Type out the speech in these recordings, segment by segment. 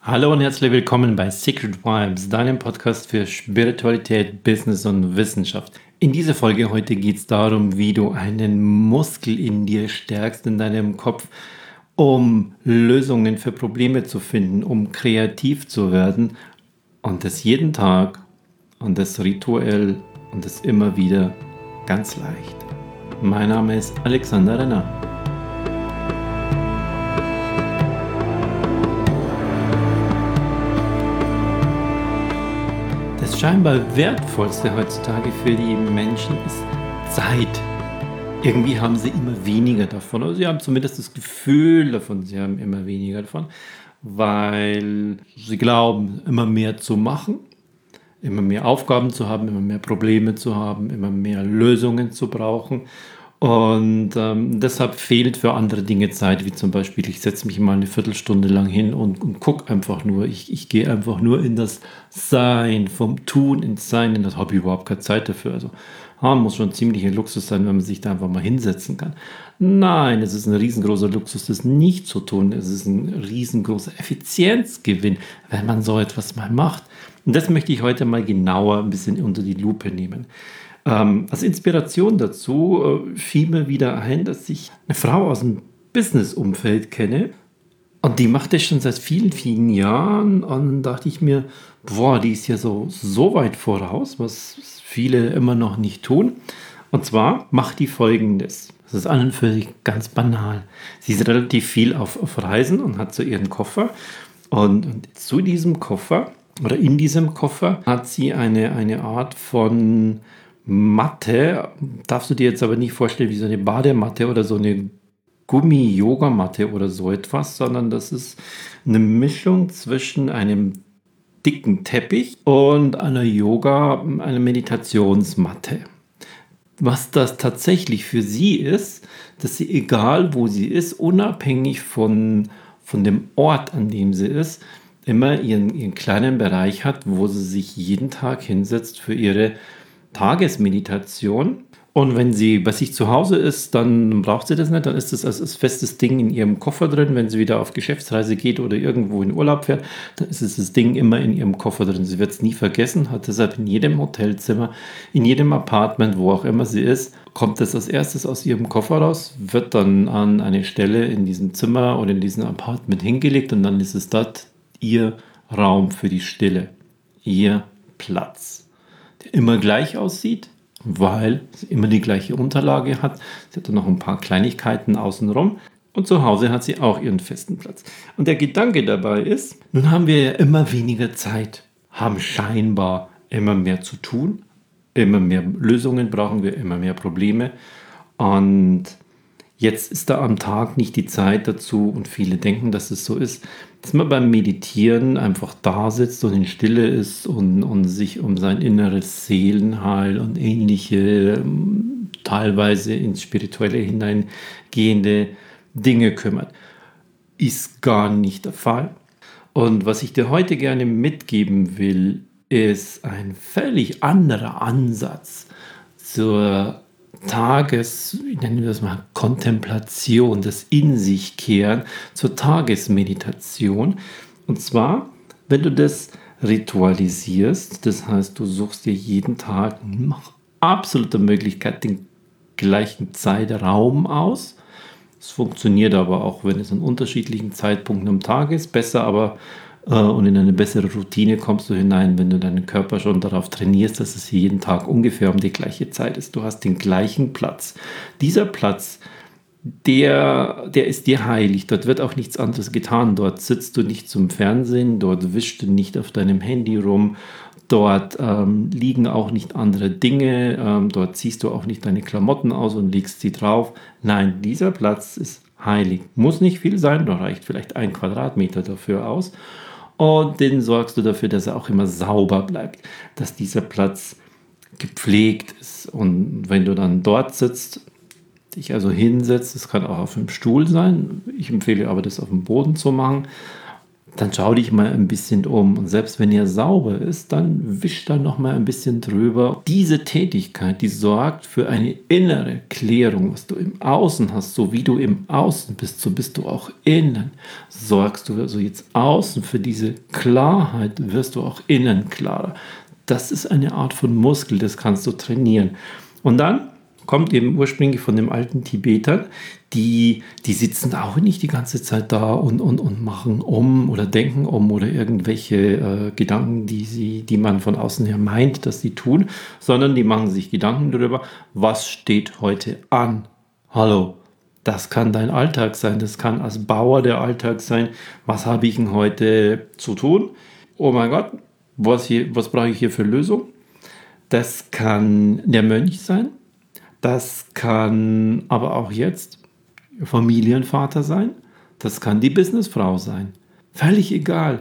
Hallo und herzlich willkommen bei Secret Vibes, deinem Podcast für Spiritualität, Business und Wissenschaft. In dieser Folge heute geht es darum, wie du einen Muskel in dir stärkst, in deinem Kopf, um Lösungen für Probleme zu finden, um kreativ zu werden und das jeden Tag und das rituell und das immer wieder ganz leicht. Mein Name ist Alexander Renner. Scheinbar wertvollste heutzutage für die Menschen ist Zeit. Irgendwie haben sie immer weniger davon. Oder sie haben zumindest das Gefühl davon, sie haben immer weniger davon, weil sie glauben, immer mehr zu machen, immer mehr Aufgaben zu haben, immer mehr Probleme zu haben, immer mehr Lösungen zu brauchen. Und ähm, deshalb fehlt für andere Dinge Zeit, wie zum Beispiel, ich setze mich mal eine Viertelstunde lang hin und, und gucke einfach nur. Ich, ich gehe einfach nur in das Sein, vom Tun ins Sein, in das ich überhaupt keine Zeit dafür. Also ah, muss schon ziemlich ein Luxus sein, wenn man sich da einfach mal hinsetzen kann. Nein, es ist ein riesengroßer Luxus, das nicht zu tun. Es ist ein riesengroßer Effizienzgewinn, wenn man so etwas mal macht. Und das möchte ich heute mal genauer ein bisschen unter die Lupe nehmen. Ähm, als Inspiration dazu äh, fiel mir wieder ein, dass ich eine Frau aus dem Business-Umfeld kenne. Und die macht das schon seit vielen, vielen Jahren. Und dachte ich mir, boah, die ist ja so, so weit voraus, was viele immer noch nicht tun. Und zwar macht die folgendes. Das ist an und für sich ganz banal. Sie ist relativ viel auf, auf Reisen und hat so ihren Koffer. Und, und zu diesem Koffer oder in diesem Koffer hat sie eine, eine Art von Matte, darfst du dir jetzt aber nicht vorstellen wie so eine Badematte oder so eine Gummi-Yogamatte oder so etwas, sondern das ist eine Mischung zwischen einem dicken Teppich und einer Yoga, einer Meditationsmatte. Was das tatsächlich für sie ist, dass sie egal wo sie ist, unabhängig von, von dem Ort, an dem sie ist, immer ihren, ihren kleinen Bereich hat, wo sie sich jeden Tag hinsetzt für ihre Tagesmeditation. Und wenn sie bei sich zu Hause ist, dann braucht sie das nicht. Dann ist das als, festes Ding in ihrem Koffer drin. Wenn sie wieder auf Geschäftsreise geht oder irgendwo in Urlaub fährt, dann ist das Ding immer in ihrem Koffer drin. Sie wird es nie vergessen, hat deshalb in jedem Hotelzimmer, in jedem Apartment, wo auch immer sie ist, kommt es als erstes aus ihrem Koffer raus, wird dann an eine Stelle in diesem Zimmer oder in diesem Apartment hingelegt und dann ist es dort ihr Raum für die Stille, ihr Platz immer gleich aussieht, weil sie immer die gleiche Unterlage hat. Sie hat dann noch ein paar Kleinigkeiten außenrum. Und zu Hause hat sie auch ihren festen Platz. Und der Gedanke dabei ist, nun haben wir ja immer weniger Zeit, haben scheinbar immer mehr zu tun, immer mehr Lösungen brauchen wir, immer mehr Probleme. Und Jetzt ist da am Tag nicht die Zeit dazu und viele denken, dass es so ist, dass man beim Meditieren einfach da sitzt und in Stille ist und, und sich um sein inneres Seelenheil und ähnliche, ähm, teilweise ins Spirituelle hineingehende Dinge kümmert. Ist gar nicht der Fall. Und was ich dir heute gerne mitgeben will, ist ein völlig anderer Ansatz zur Tages, nennen wir das mal, Kontemplation, das In sich kehren zur Tagesmeditation. Und zwar, wenn du das ritualisierst, das heißt, du suchst dir jeden Tag nach absoluter Möglichkeit den gleichen Zeitraum aus. Es funktioniert aber auch, wenn es an unterschiedlichen Zeitpunkten am Tag ist, besser aber und in eine bessere Routine kommst du hinein, wenn du deinen Körper schon darauf trainierst, dass es jeden Tag ungefähr um die gleiche Zeit ist. Du hast den gleichen Platz. Dieser Platz, der, der ist dir heilig. Dort wird auch nichts anderes getan. Dort sitzt du nicht zum Fernsehen, dort wischst du nicht auf deinem Handy rum, dort ähm, liegen auch nicht andere Dinge, ähm, dort ziehst du auch nicht deine Klamotten aus und legst sie drauf. Nein, dieser Platz ist heilig. Muss nicht viel sein, da reicht vielleicht ein Quadratmeter dafür aus und den sorgst du dafür, dass er auch immer sauber bleibt, dass dieser Platz gepflegt ist. Und wenn du dann dort sitzt, dich also hinsetzt, das kann auch auf einem Stuhl sein, ich empfehle aber das auf dem Boden zu machen, dann schau dich mal ein bisschen um. Und selbst wenn er sauber ist, dann wisch da noch mal ein bisschen drüber. Diese Tätigkeit, die sorgt für eine innere Klärung, was du im Außen hast, so wie du im Außen bist, so bist du auch innen. Sorgst du also jetzt außen für diese Klarheit, wirst du auch innen klarer. Das ist eine Art von Muskel, das kannst du trainieren. Und dann kommt eben ursprünglich von dem alten Tibetern, die, die sitzen auch nicht die ganze Zeit da und, und, und machen um oder denken um oder irgendwelche äh, Gedanken, die, sie, die man von außen her meint, dass sie tun, sondern die machen sich Gedanken darüber, was steht heute an. Hallo, das kann dein Alltag sein, das kann als Bauer der Alltag sein. Was habe ich denn heute zu tun? Oh mein Gott, was, hier, was brauche ich hier für Lösung? Das kann der Mönch sein, das kann aber auch jetzt Familienvater sein. Das kann die Businessfrau sein. Völlig egal.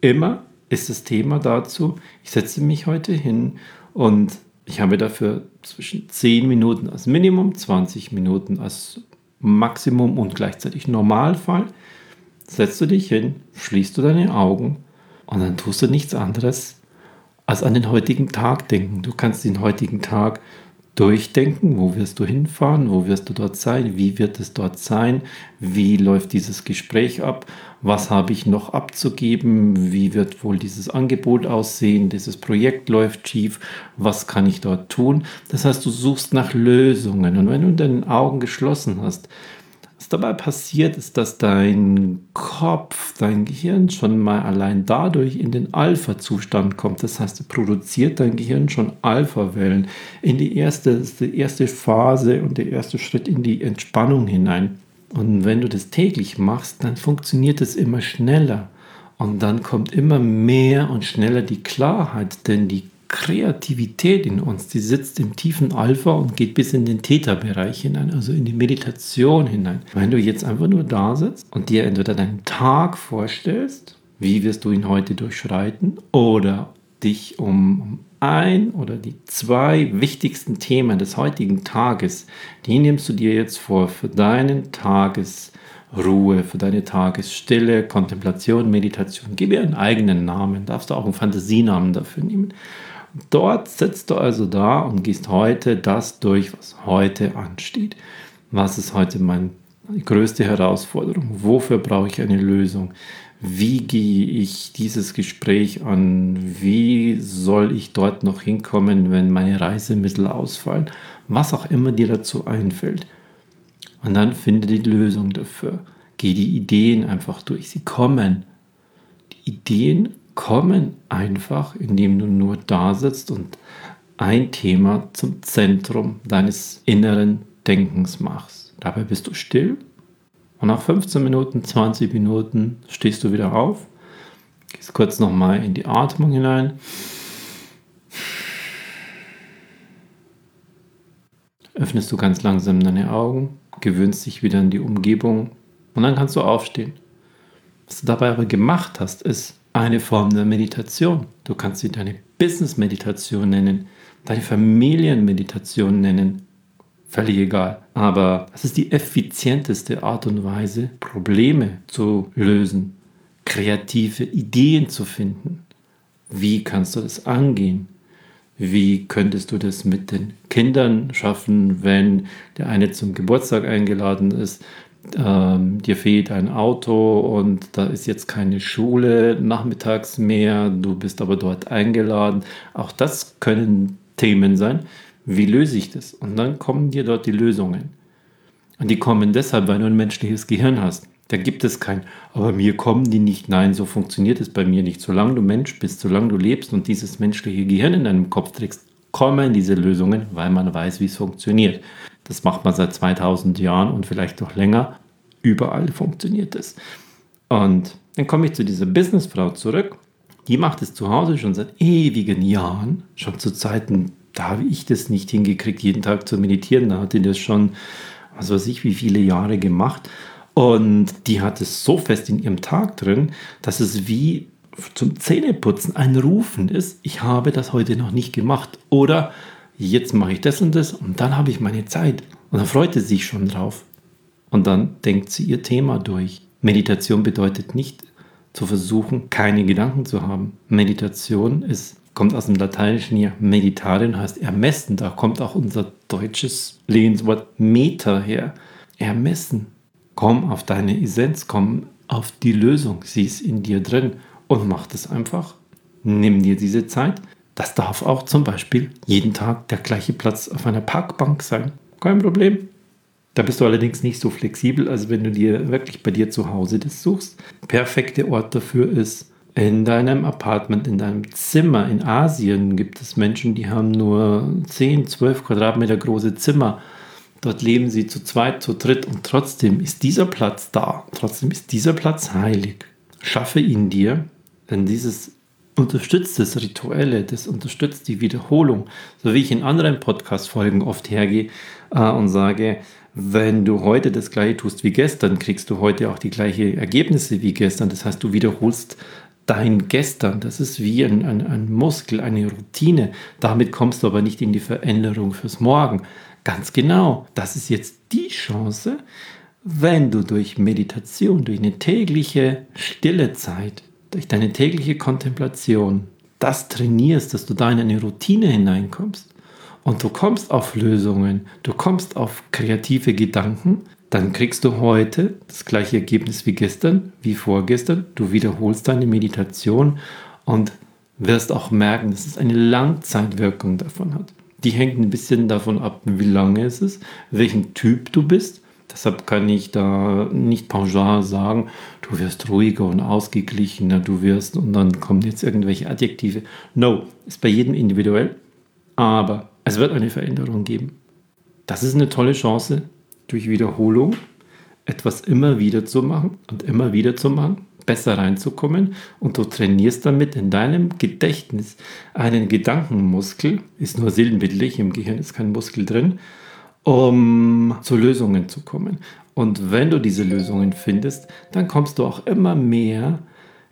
Immer ist das Thema dazu, ich setze mich heute hin und ich habe dafür zwischen 10 Minuten als Minimum, 20 Minuten als Maximum und gleichzeitig Normalfall. Setzt du dich hin, schließt du deine Augen und dann tust du nichts anderes als an den heutigen Tag denken. Du kannst den heutigen Tag durchdenken, wo wirst du hinfahren, wo wirst du dort sein, wie wird es dort sein, wie läuft dieses Gespräch ab, was habe ich noch abzugeben, wie wird wohl dieses Angebot aussehen, dieses Projekt läuft schief, was kann ich dort tun. Das heißt, du suchst nach Lösungen und wenn du deine Augen geschlossen hast, dabei passiert, ist, dass dein Kopf, dein Gehirn schon mal allein dadurch in den Alpha-Zustand kommt. Das heißt, produziert dein Gehirn schon Alpha-Wellen in die erste, die erste Phase und der erste Schritt in die Entspannung hinein. Und wenn du das täglich machst, dann funktioniert es immer schneller. Und dann kommt immer mehr und schneller die Klarheit, denn die Kreativität in uns, die sitzt im tiefen Alpha und geht bis in den Theta-Bereich hinein, also in die Meditation hinein. Wenn du jetzt einfach nur da sitzt und dir entweder deinen Tag vorstellst, wie wirst du ihn heute durchschreiten, oder dich um ein oder die zwei wichtigsten Themen des heutigen Tages, die nimmst du dir jetzt vor für deinen Tagesruhe, für deine Tagesstille, Kontemplation, Meditation. Gib ihr einen eigenen Namen, darfst du auch einen Fantasienamen dafür nehmen. Dort sitzt du also da und gehst heute das durch, was heute ansteht. Was ist heute meine größte Herausforderung? Wofür brauche ich eine Lösung? Wie gehe ich dieses Gespräch an? Wie soll ich dort noch hinkommen, wenn meine Reisemittel ausfallen? Was auch immer dir dazu einfällt. Und dann finde die Lösung dafür. Geh die Ideen einfach durch. Sie kommen. Die Ideen kommen einfach, indem du nur da sitzt und ein Thema zum Zentrum deines inneren Denkens machst. Dabei bist du still und nach 15 Minuten, 20 Minuten stehst du wieder auf, gehst kurz nochmal in die Atmung hinein. Öffnest du ganz langsam deine Augen, gewöhnst dich wieder an die Umgebung und dann kannst du aufstehen. Was du dabei aber gemacht hast, ist, eine Form der Meditation. Du kannst sie deine Business-Meditation nennen, deine Familienmeditation nennen. Völlig egal. Aber es ist die effizienteste Art und Weise, Probleme zu lösen, kreative Ideen zu finden. Wie kannst du das angehen? Wie könntest du das mit den Kindern schaffen, wenn der eine zum Geburtstag eingeladen ist, ähm, dir fehlt ein Auto und da ist jetzt keine Schule nachmittags mehr, du bist aber dort eingeladen. Auch das können Themen sein. Wie löse ich das? Und dann kommen dir dort die Lösungen. Und die kommen deshalb, weil du ein menschliches Gehirn hast. Da gibt es kein, aber mir kommen die nicht. Nein, so funktioniert es bei mir nicht. Solange du Mensch bist, solange du lebst und dieses menschliche Gehirn in deinem Kopf trägst, kommen diese Lösungen, weil man weiß, wie es funktioniert. Das macht man seit 2000 Jahren und vielleicht noch länger. Überall funktioniert es. Und dann komme ich zu dieser Businessfrau zurück. Die macht es zu Hause schon seit ewigen Jahren, schon zu Zeiten, da habe ich das nicht hingekriegt, jeden Tag zu meditieren. Da hat die das schon, was weiß ich, wie viele Jahre gemacht. Und die hat es so fest in ihrem Tag drin, dass es wie zum Zähneputzen ein Rufen ist, ich habe das heute noch nicht gemacht. Oder jetzt mache ich das und das und dann habe ich meine Zeit. Und dann freut sie sich schon drauf. Und dann denkt sie ihr Thema durch. Meditation bedeutet nicht zu versuchen, keine Gedanken zu haben. Meditation ist, kommt aus dem Lateinischen hier, meditare und heißt ermessen. Da kommt auch unser deutsches Lebenswort Meta her. Ermessen. Komm auf deine Essenz, komm auf die Lösung. Sie ist in dir drin und mach das einfach. Nimm dir diese Zeit. Das darf auch zum Beispiel jeden Tag der gleiche Platz auf einer Parkbank sein. Kein Problem. Da bist du allerdings nicht so flexibel, als wenn du dir wirklich bei dir zu Hause das suchst. Perfekte Ort dafür ist in deinem Apartment, in deinem Zimmer. In Asien gibt es Menschen, die haben nur 10, 12 Quadratmeter große Zimmer. Dort leben sie zu zweit, zu dritt und trotzdem ist dieser Platz da. Trotzdem ist dieser Platz heilig. Schaffe ihn dir, denn dieses unterstützt das Rituelle, das unterstützt die Wiederholung. So wie ich in anderen Podcast-Folgen oft hergehe äh, und sage, wenn du heute das gleiche tust wie gestern, kriegst du heute auch die gleichen Ergebnisse wie gestern. Das heißt, du wiederholst dein Gestern. Das ist wie ein, ein, ein Muskel, eine Routine. Damit kommst du aber nicht in die Veränderung fürs Morgen. Ganz genau. Das ist jetzt die Chance, wenn du durch Meditation, durch eine tägliche stille Zeit, durch deine tägliche Kontemplation das trainierst, dass du da in eine Routine hineinkommst und du kommst auf Lösungen, du kommst auf kreative Gedanken, dann kriegst du heute das gleiche Ergebnis wie gestern, wie vorgestern. Du wiederholst deine Meditation und wirst auch merken, dass es eine Langzeitwirkung davon hat. Die hängt ein bisschen davon ab, wie lange es ist, welchen Typ du bist. Deshalb kann ich da nicht pauschal sagen, du wirst ruhiger und ausgeglichener, du wirst und dann kommen jetzt irgendwelche Adjektive. No, ist bei jedem individuell, aber es wird eine Veränderung geben. Das ist eine tolle Chance, durch Wiederholung etwas immer wieder zu machen und immer wieder zu machen, besser reinzukommen und du trainierst damit in deinem Gedächtnis einen Gedankenmuskel, ist nur silbenbildlich, im Gehirn ist kein Muskel drin, um zu Lösungen zu kommen. Und wenn du diese Lösungen findest, dann kommst du auch immer mehr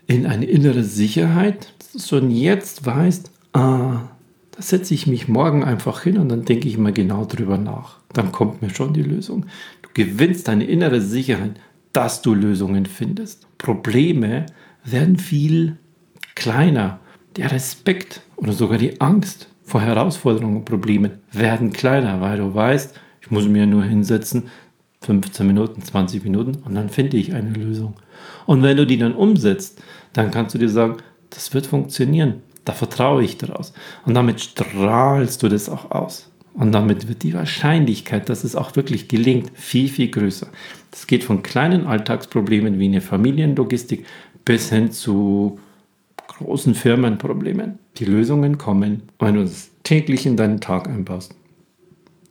in eine innere Sicherheit, schon jetzt weißt, ah, da setze ich mich morgen einfach hin und dann denke ich mal genau drüber nach. Dann kommt mir schon die Lösung. Du gewinnst deine innere Sicherheit, dass du Lösungen findest. Probleme werden viel kleiner. Der Respekt oder sogar die Angst vor Herausforderungen und Problemen werden kleiner, weil du weißt, ich muss mir nur hinsetzen, 15 Minuten, 20 Minuten und dann finde ich eine Lösung. Und wenn du die dann umsetzt, dann kannst du dir sagen, das wird funktionieren. Da vertraue ich daraus. Und damit strahlst du das auch aus. Und damit wird die Wahrscheinlichkeit, dass es auch wirklich gelingt, viel, viel größer. Das geht von kleinen Alltagsproblemen wie eine Familienlogistik bis hin zu großen Firmenproblemen. Die Lösungen kommen, wenn du es täglich in deinen Tag einbaust.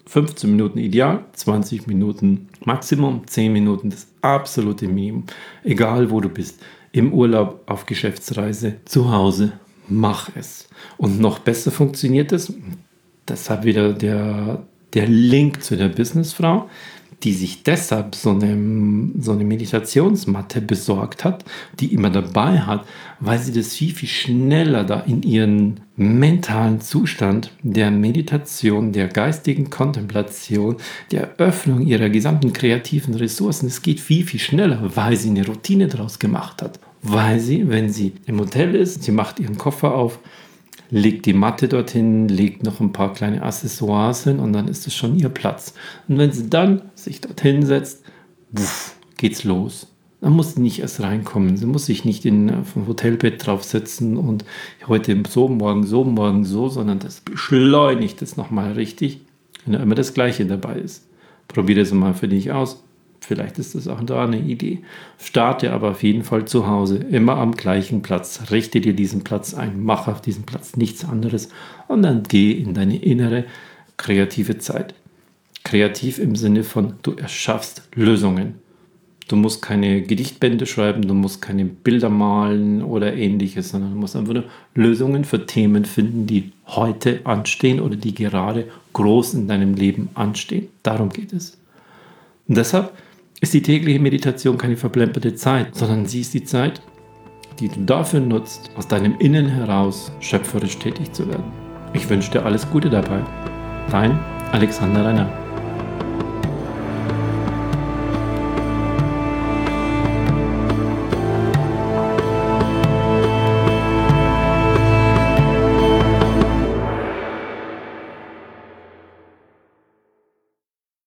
15 Minuten ideal, 20 Minuten Maximum, 10 Minuten das absolute Minimum. Egal wo du bist, im Urlaub, auf Geschäftsreise, zu Hause, mach es. Und noch besser funktioniert es, deshalb wieder der, der Link zu der Businessfrau die sich deshalb so eine, so eine Meditationsmatte besorgt hat, die immer dabei hat, weil sie das viel, viel schneller da in ihren mentalen Zustand der Meditation, der geistigen Kontemplation, der Öffnung ihrer gesamten kreativen Ressourcen, es geht viel, viel schneller, weil sie eine Routine daraus gemacht hat. Weil sie, wenn sie im Hotel ist, sie macht ihren Koffer auf, legt die Matte dorthin, legt noch ein paar kleine Accessoires hin und dann ist es schon ihr Platz. Und wenn sie dann sich dorthin setzt, wuff, geht's los. Dann muss sie nicht erst reinkommen. Sie muss sich nicht in, auf dem Hotelbett draufsetzen und heute so, morgen so, morgen so, sondern das beschleunigt es nochmal richtig, wenn da immer das Gleiche dabei ist. Probier das mal für dich aus. Vielleicht ist das auch da eine Idee. Starte aber auf jeden Fall zu Hause, immer am gleichen Platz. Richte dir diesen Platz ein, mach auf diesem Platz nichts anderes und dann geh in deine innere kreative Zeit. Kreativ im Sinne von, du erschaffst Lösungen. Du musst keine Gedichtbände schreiben, du musst keine Bilder malen oder ähnliches, sondern du musst einfach nur Lösungen für Themen finden, die heute anstehen oder die gerade groß in deinem Leben anstehen. Darum geht es. Und deshalb ist die tägliche Meditation keine verplemperte Zeit, sondern sie ist die Zeit, die du dafür nutzt, aus deinem Innen heraus schöpferisch tätig zu werden. Ich wünsche dir alles Gute dabei. Dein Alexander Renner.